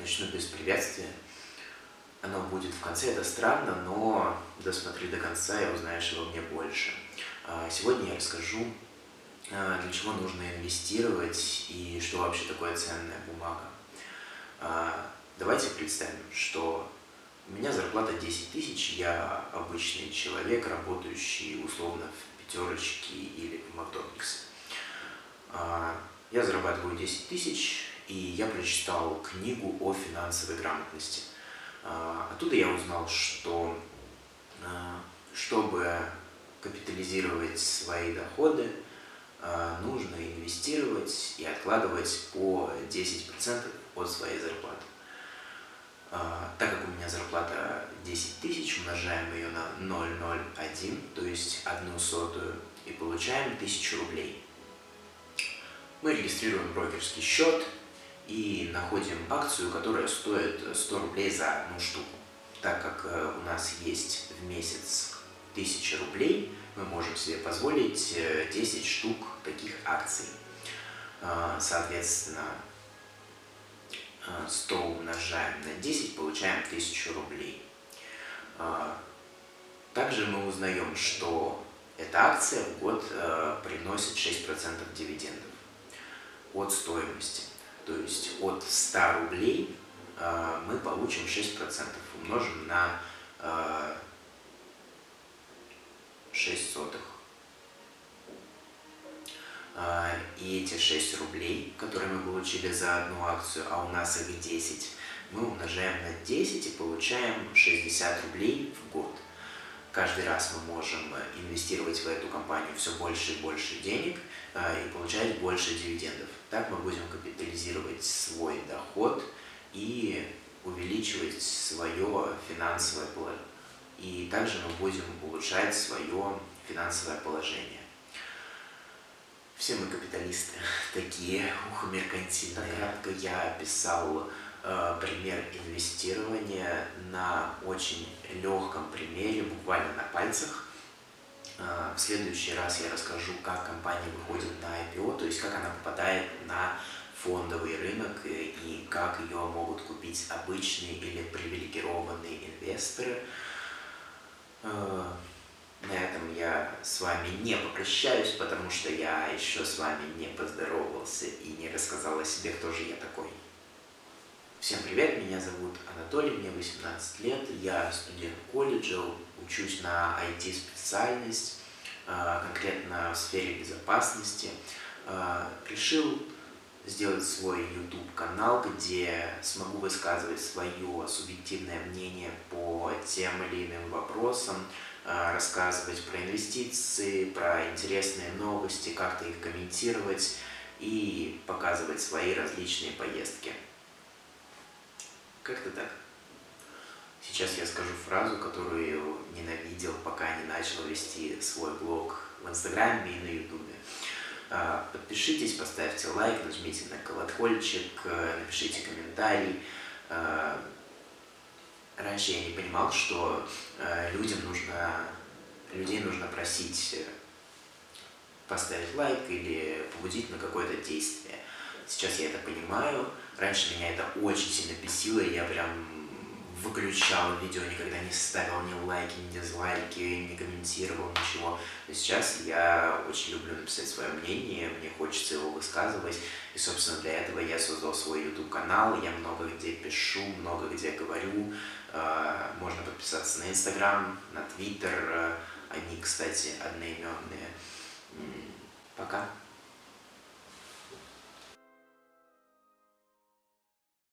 начну без приветствия. Оно будет в конце, это странно, но досмотри до конца и узнаешь его мне больше. А, сегодня я расскажу, а, для чего нужно инвестировать и что вообще такое ценная бумага. А, давайте представим, что у меня зарплата 10 тысяч, я обычный человек, работающий условно в пятерочке или в Макдональдсе. Я зарабатываю 10 тысяч, и я прочитал книгу о финансовой грамотности. Оттуда я узнал, что чтобы капитализировать свои доходы, нужно инвестировать и откладывать по 10% от своей зарплаты. Так как у меня зарплата 10 тысяч, умножаем ее на 0,01, то есть одну сотую, и получаем 1000 рублей. Мы регистрируем брокерский счет и находим акцию, которая стоит 100 рублей за одну штуку. Так как э, у нас есть в месяц 1000 рублей, мы можем себе позволить 10 э, штук таких акций. А, соответственно, 100 э, умножаем на 10, получаем 1000 рублей. Также мы узнаем, что эта акция в год приносит 6% дивидендов от стоимости. То есть от 100 рублей э, мы получим 6%, умножим на э, 6 сотых. Э, и эти 6 рублей, которые мы получили за одну акцию, а у нас их 10, мы умножаем на 10 и получаем 60 рублей в год. Каждый раз мы можем инвестировать в эту компанию все больше и больше денег э, и получать больше дивидендов. Так мы будем капитализировать свой доход и увеличивать свое финансовое положение. И также мы будем улучшать свое финансовое положение. Все мы капиталисты такие, ух, меркантильные. Кратко я описал э, пример инвестирования на очень легком примере, буквально на пальцах. А, в следующий раз я расскажу, как компания выходит на IPO, то есть как она попадает на фондовый рынок и как ее могут купить обычные или привилегированные инвесторы. А, на этом я с вами не попрощаюсь, потому что я еще с вами не поздоровался и не рассказал о себе, кто же я такой. Всем привет, меня зовут Анатолий, мне 18 лет, я студент колледжа, учусь на IT-специальность, а, конкретно в сфере безопасности. А, решил сделать свой YouTube-канал, где смогу высказывать свое субъективное мнение по тем или иным вопросам, а, рассказывать про инвестиции, про интересные новости, как-то их комментировать и показывать свои различные поездки. Как-то так. Сейчас я скажу фразу, которую ненавидел, пока не начал вести свой блог в Инстаграме и на Ютубе. А, подпишитесь, поставьте лайк, нажмите на колокольчик, э, напишите комментарий. А, раньше я не понимал, что э, людям нужно, людей нужно просить э, поставить лайк или побудить на какое-то действие. Сейчас я это понимаю. Раньше меня это очень сильно бесило, и я прям выключал видео, никогда не ставил ни лайки, ни дизлайки, не комментировал ничего. Но сейчас я очень люблю написать свое мнение, мне хочется его высказывать. И, собственно, для этого я создал свой YouTube-канал, я много где пишу, много где говорю. А, можно подписаться на Instagram, на Twitter, они, кстати, одноименные. Пока.